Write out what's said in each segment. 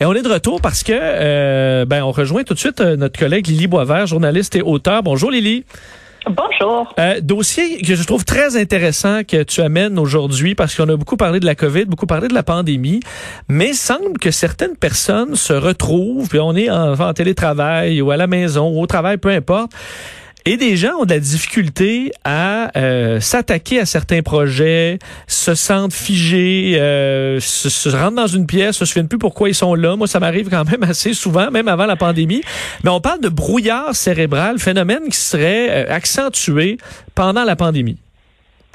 Et on est de retour parce que euh, ben on rejoint tout de suite euh, notre collègue Lily Boisvert, journaliste et auteur. Bonjour Lily. Bonjour. Euh, dossier que je trouve très intéressant que tu amènes aujourd'hui parce qu'on a beaucoup parlé de la COVID, beaucoup parlé de la pandémie, mais semble que certaines personnes se retrouvent, puis on est en, en télétravail ou à la maison ou au travail, peu importe, et des gens ont de la difficulté à euh, s'attaquer à certains projets, se sentent figés, euh, se, se rendent dans une pièce, se souviennent plus pourquoi ils sont là. Moi, ça m'arrive quand même assez souvent, même avant la pandémie. Mais on parle de brouillard cérébral, phénomène qui serait euh, accentué pendant la pandémie.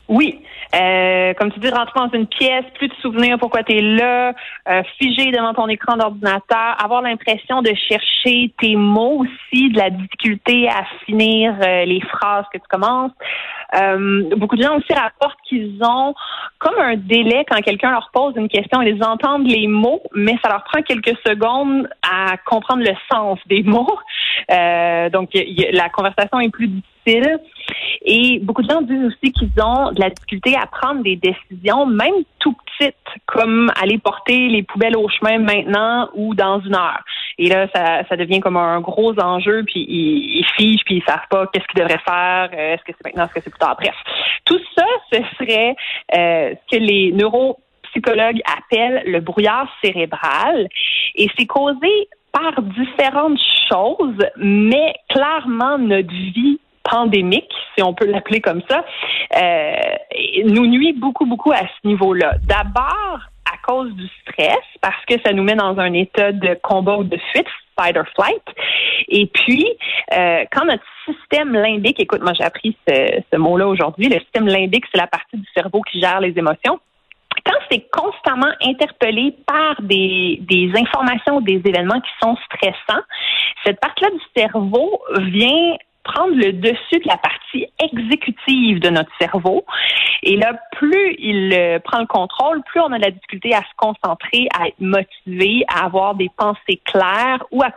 Oui. Euh, comme tu dis, rentrer dans une pièce, plus de souvenirs pourquoi tu es là, euh, figé devant ton écran d'ordinateur, avoir l'impression de chercher tes mots aussi, de la difficulté à finir euh, les phrases que tu commences. Euh, beaucoup de gens aussi rapportent qu'ils ont comme un délai quand quelqu'un leur pose une question. Ils entendent les mots, mais ça leur prend quelques secondes à comprendre le sens des mots. Euh, donc, la conversation est plus difficile. Et beaucoup de gens disent aussi qu'ils ont de la difficulté à prendre des décisions, même tout petites, comme aller porter les poubelles au chemin maintenant ou dans une heure. Et là, ça, devient comme un gros enjeu, puis ils, ils figent, puis ils savent pas qu'est-ce qu'ils devraient faire, euh, est-ce que c'est maintenant, est-ce que c'est plus tard. Bref, tout ça, ce serait euh, ce que les neuropsychologues appellent le brouillard cérébral, et c'est causé par différentes choses, mais clairement notre vie pandémique, si on peut l'appeler comme ça, euh, nous nuit beaucoup, beaucoup à ce niveau-là. D'abord, à cause du stress, parce que ça nous met dans un état de combat ou de fuite, fight or flight. Et puis, euh, quand notre système limbique, écoute, moi j'ai appris ce, ce mot-là aujourd'hui, le système limbique, c'est la partie du cerveau qui gère les émotions quand c'est constamment interpellé par des, des informations, des événements qui sont stressants, cette partie-là du cerveau vient prendre le dessus de la partie exécutive de notre cerveau. Et là, plus il euh, prend le contrôle, plus on a de la difficulté à se concentrer, à être motivé, à avoir des pensées claires ou à,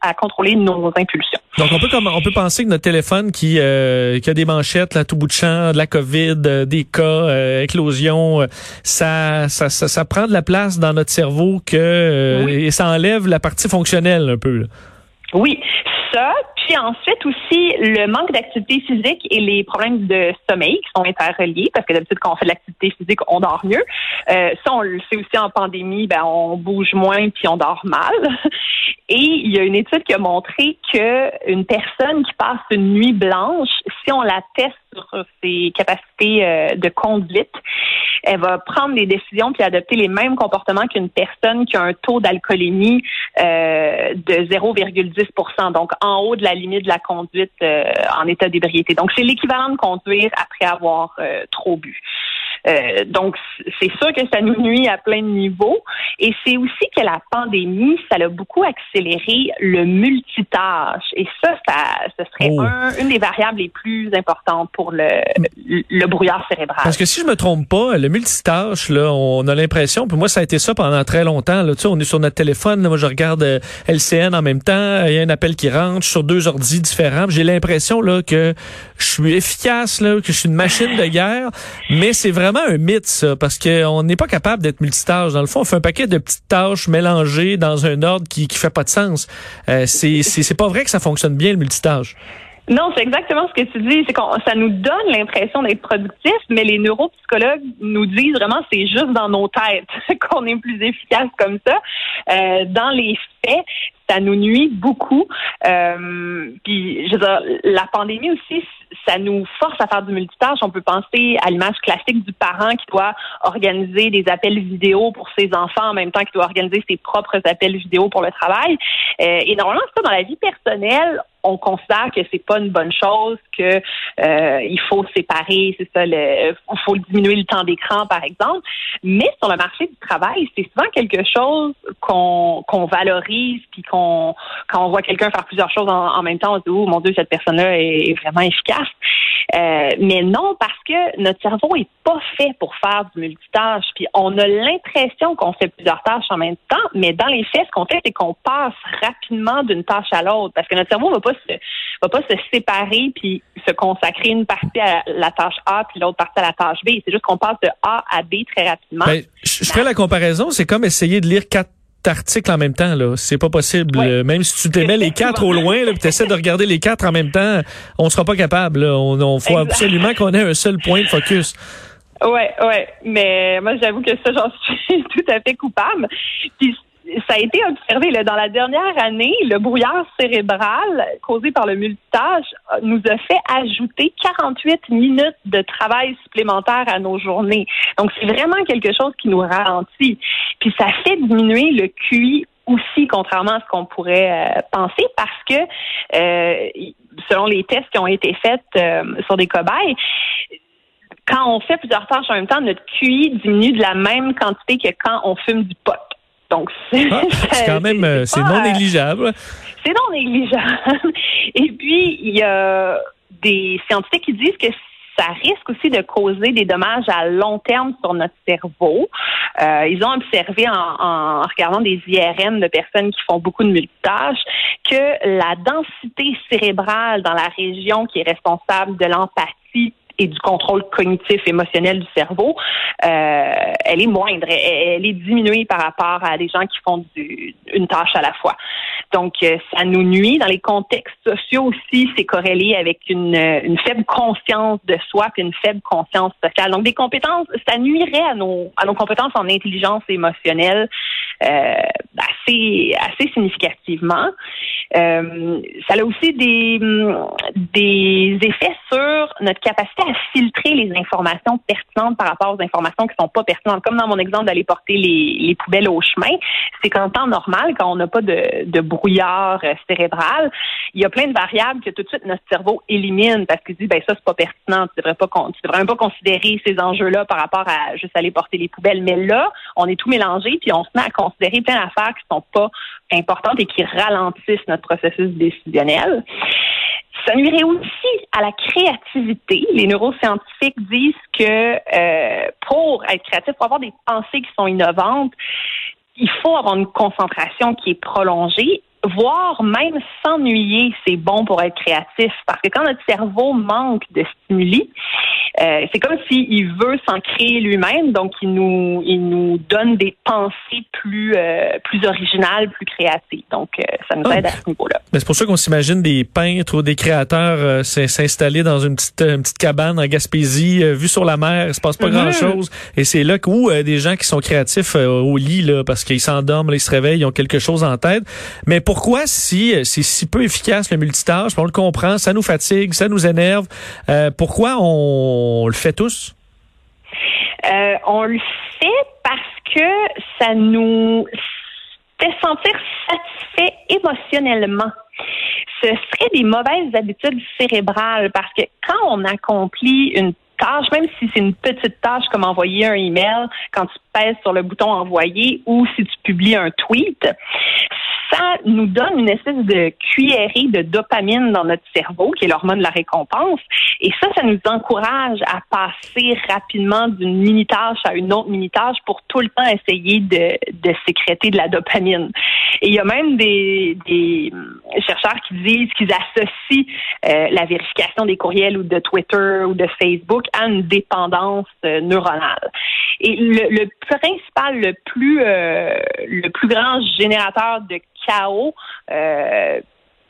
à contrôler nos impulsions. Donc, on peut, on peut penser que notre téléphone qui, euh, qui a des manchettes, là, tout bout de champ, de la COVID, euh, des cas, euh, éclosion, ça, ça, ça, ça, prend de la place dans notre cerveau que, et ça enlève la partie fonctionnelle un peu. Là. Oui, ça. Puis ensuite aussi le manque d'activité physique et les problèmes de sommeil qui sont interreliés parce que d'habitude quand on fait de l'activité physique, on dort mieux. Euh, ça, on le sait aussi en pandémie, ben on bouge moins puis on dort mal. Et il y a une étude qui a montré que une personne qui passe une nuit blanche, si on la teste sur ses capacités euh, de conduite, elle va prendre des décisions puis adopter les mêmes comportements qu'une personne qui a un taux d'alcoolémie euh, de 0,10% donc en haut de la limite de la conduite euh, en état d'ébriété. Donc, c'est l'équivalent de conduire après avoir euh, trop bu. Euh, donc, c'est sûr que ça nous nuit à plein de niveaux. Et c'est aussi que la pandémie, ça a beaucoup accéléré le multitâche. Et ça, ça ce serait oh. un, une des variables les plus importantes pour le, le, brouillard cérébral. Parce que si je me trompe pas, le multitâche, là, on a l'impression, puis moi, ça a été ça pendant très longtemps. Là, tu sais, on est sur notre téléphone, là, moi, je regarde euh, LCN en même temps, il y a un appel qui rentre, je suis sur deux ordis différents. J'ai l'impression là que je suis efficace, là, que je suis une machine de guerre, mais c'est vraiment un mythe, ça, parce qu'on n'est pas capable d'être multitâche. Dans le fond, on fait un paquet de petites tâches mélangées dans un ordre qui qui fait pas de sens. Euh, c'est c'est pas vrai que ça fonctionne bien le multitâche. Non, c'est exactement ce que tu dis. C'est qu'on ça nous donne l'impression d'être productif, mais les neuropsychologues nous disent vraiment c'est juste dans nos têtes qu'on est plus efficace comme ça. Euh, dans les faits, ça nous nuit beaucoup. Euh, puis, je veux dire, la pandémie aussi, ça nous force à faire du multitâche. On peut penser à l'image classique du parent qui doit organiser des appels vidéo pour ses enfants en même temps qu'il doit organiser ses propres appels vidéo pour le travail. Euh, et normalement, ça, dans la vie personnelle, on considère que c'est pas une bonne chose, que euh, il faut séparer, c'est ça, il faut diminuer le temps d'écran, par exemple. Mais sur le marché du travail, c'est souvent quelque chose qu'on qu'on valorise, puis qu'on quand on voit quelqu'un faire plusieurs choses en, même temps, on se dit oh mon Dieu, cette personne-là est, vraiment efficace. Euh, mais non, parce que notre cerveau est pas fait pour faire du multitâche. Puis on a l'impression qu'on fait plusieurs tâches en même temps, mais dans les faits, ce qu'on fait, c'est qu'on passe rapidement d'une tâche à l'autre, parce que notre cerveau va pas se va pas se séparer puis se consacrer une partie à la tâche A puis l'autre partie à la tâche B. C'est juste qu'on passe de A à B très rapidement. Ben, je, ferai la comparaison, c'est comme essayer de lire quatre articles en même temps là, c'est pas possible. Même si tu t'aimais les quatre au loin, là, tu essaies de regarder les quatre en même temps, on sera pas capable. On, on faut absolument qu'on ait un seul point de focus. Ouais, ouais, mais moi j'avoue que ça j'en suis tout à fait coupable. Puis ça a été observé là, dans la dernière année, le brouillard cérébral causé par le multitâche euh, nous a fait ajouter 48 minutes de travail supplémentaire à nos journées. Donc c'est vraiment quelque chose qui nous ralentit. Puis ça fait diminuer le QI aussi, contrairement à ce qu'on pourrait euh, penser, parce que euh, selon les tests qui ont été faits sur des cobayes, quand on fait plusieurs tâches en même temps, notre QI diminue de la même quantité que quand on fume du pot. Donc, ah, c'est quand même, euh, c'est non négligeable. C'est non négligeable. Et puis, il y a des scientifiques qui disent que ça risque aussi de causer des dommages à long terme sur notre cerveau. Euh, ils ont observé en, regardant des IRM de personnes qui font beaucoup de multitâches que la densité cérébrale dans la région qui est responsable de l'empathie et du contrôle cognitif émotionnel du cerveau, euh, elle est moindre, elle, est diminuée par rapport à des gens qui font une tâche à la fois. Donc, euh, ça nous nuit. Dans les contextes sociaux aussi, c'est corrélé avec une, une faible conscience de soi et une faible conscience sociale. Donc, des compétences, ça nuirait à nos, à nos compétences en intelligence émotionnelle euh, assez, assez significativement. Euh, ça a aussi des, des effets sur notre capacité à filtrer les informations pertinentes par rapport aux informations qui sont pas pertinentes. Comme dans mon exemple d'aller porter les, les poubelles au chemin, c'est qu'en temps normal, quand on n'a pas de, de brouillard euh, cérébral, il y a plein de variables que tout de suite notre cerveau élimine parce qu'il dit ben ça c'est pas pertinent, tu devrais pas tu devrais même pas considérer ces enjeux-là par rapport à juste aller porter les poubelles. Mais là, on est tout mélangé puis on se met à considérer plein d'affaires qui sont pas importantes et qui ralentissent notre processus décisionnel. Ça nuirait aussi à la créativité. Les neuroscientifiques disent que euh, pour être créatif, pour avoir des pensées qui sont innovantes, il faut avoir une concentration qui est prolongée voire même s'ennuyer, c'est bon pour être créatif. Parce que quand notre cerveau manque de stimuli, euh, c'est comme s'il veut s'en créer lui-même, donc il nous, il nous donne des pensées plus, euh, plus originales, plus créatives. Donc, euh, ça nous ah. aide à ce niveau-là. C'est pour ça qu'on s'imagine des peintres ou des créateurs s'installer dans une petite, une petite cabane en Gaspésie, vue sur la mer, il se passe pas mm-hmm. grand-chose. Et c'est là où des gens qui sont créatifs au lit, là, parce qu'ils s'endorment, ils se réveillent, ils ont quelque chose en tête. Mais pourquoi, si c'est si peu efficace le multitâche, on le comprend, ça nous fatigue, ça nous énerve, pourquoi on on le fait tous? Euh, on le fait parce que ça nous fait sentir satisfait émotionnellement. Ce serait des mauvaises habitudes cérébrales parce que quand on accomplit une tâche, même si c'est une petite tâche comme envoyer un email, quand tu pèses sur le bouton envoyer ou si tu publies un tweet, ça nous donne une espèce de cuillerée de dopamine dans notre cerveau, qui est l'hormone de la récompense. Et ça, ça nous encourage à passer rapidement d'une mini-tâche à une autre mini-tâche pour tout le temps essayer de, de sécréter de la dopamine. Et il y a même des, des chercheurs qui disent qu'ils associent euh, la vérification des courriels ou de Twitter ou de Facebook à une dépendance euh, neuronale. Et le, le principal, le plus, euh, le plus grand générateur de chaos, euh,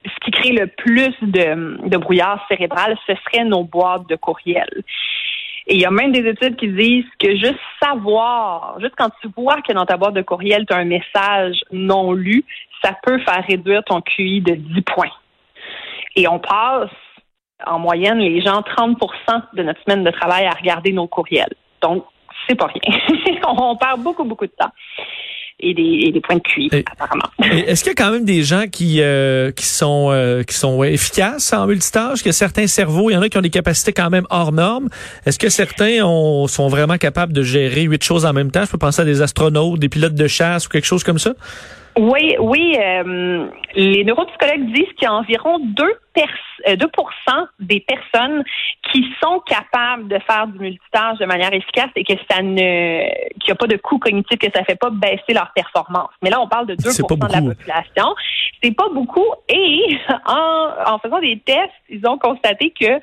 ce qui crée le plus de, brouillard cérébral, ce serait nos boîtes de courriel. Et il y a même des études qui disent que juste savoir, juste quand tu vois que dans ta boîte de courriel, tu as un message non lu, ça peut faire réduire ton QI de 10 points. Et on passe en moyenne les gens 30% de notre semaine de travail à regarder nos courriels. Donc, c'est pas rien. on perd beaucoup, beaucoup de temps et des, points de QI, apparemment. Est-ce qu'il y a quand même des gens qui euh, qui sont euh, qui sont efficaces en multitâche, que certains cerveaux, il y en a qui ont des capacités quand même hors normes. Est-ce que certains ont, sont vraiment capables de gérer huit choses en même temps? Je peux penser à des astronautes, des pilotes de chasse ou quelque chose comme ça? Oui, oui. Euh, les neuropsychologues disent qu'il y a environ 2, 2 euh, des personnes qui sont capables de faire du multitâche de manière efficace et que ça ne qu'il n'y a pas de coût cognitif, que ça ne fait pas baisser leur performance. Mais là, on parle de 2 de la population. C'est pas beaucoup. Et en, en faisant des tests, ils ont constaté que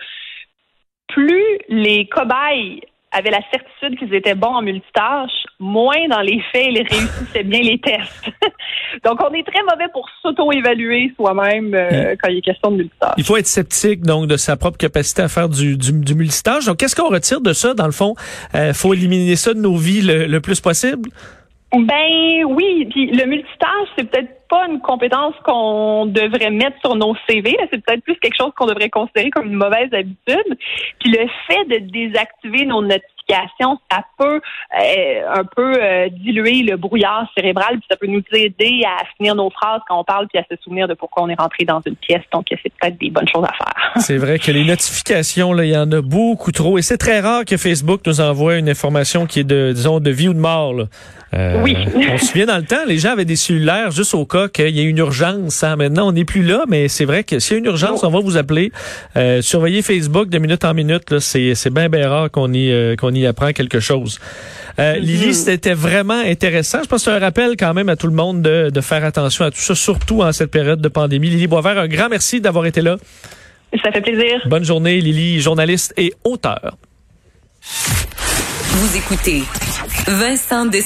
plus les cobayes avaient la certitude qu'ils étaient bons en multitâche, moins dans les faits, ils réussissaient bien les tests. donc, on est très mauvais pour s'auto-évaluer soi-même euh, quand il est question de multitâche. Il faut être sceptique, donc, de sa propre capacité à faire du, du, multitâche. Donc, qu'est-ce qu'on retire de ça, dans le fond? Il euh, faut éliminer ça de nos vies le plus possible? Ben oui, puis le multitâche, c'est peut-être pas une compétence qu'on devrait mettre sur nos CV. C'est peut-être plus quelque chose qu'on devrait considérer comme une mauvaise habitude. Puis le fait de désactiver nos ça peut euh, un peu euh, diluer le brouillard cérébral, puis ça peut nous aider à finir nos phrases quand on parle, puis à se souvenir de pourquoi on est rentré dans une pièce. Donc c'est peut-être des bonnes choses à faire. C'est vrai que les notifications, là, il y en a beaucoup trop, et c'est très rare que Facebook nous envoie une information qui est de, disons, de vie ou de mort. Là. Euh, oui. on se souvient dans le temps, les gens avaient des cellulaires juste au cas qu'il y ait une urgence. Hein. Maintenant, on n'est plus là, mais c'est vrai que s'il y a une urgence, on va vous appeler. Euh, surveillez Facebook de minute en minute. C'est, c'est bien, bien rare qu'on y, euh, qu'on y apprend quelque chose. Euh, mm-hmm. Lily, c'était vraiment intéressant. Je pense que c'est un rappel quand même à tout le monde de, de faire attention à tout ça, surtout en cette période de pandémie. Lily Boisvert, un grand merci d'avoir été là. Ça fait plaisir. Bonne journée, Lily, journaliste et auteur. Vous écoutez Vincent Dessus.